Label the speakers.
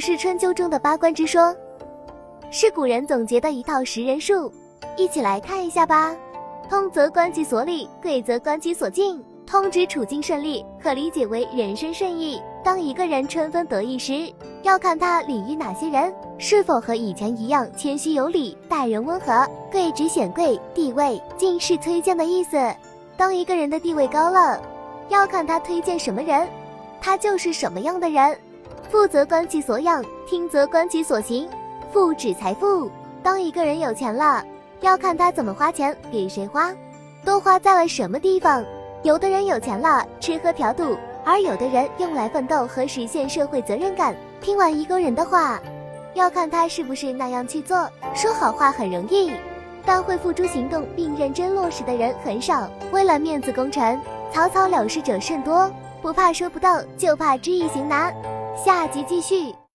Speaker 1: 是春秋中的八官之说，是古人总结的一套识人术，一起来看一下吧。通则观其所理，贵则观其所进。通指处境顺利，可理解为人生顺意。当一个人春风得意时，要看他礼遇哪些人，是否和以前一样谦虚有礼，待人温和。贵指显贵地位，进是推荐的意思。当一个人的地位高了，要看他推荐什么人，他就是什么样的人。富则观其所养，听则观其所行。富指财富，当一个人有钱了，要看他怎么花钱，给谁花，都花在了什么地方。有的人有钱了，吃喝嫖赌；而有的人用来奋斗和实现社会责任感。听完一个人的话，要看他是不是那样去做。说好话很容易，但会付诸行动并认真落实的人很少。为了面子工程，草草了事者甚多。不怕说不到，就怕知易行难。下集继续。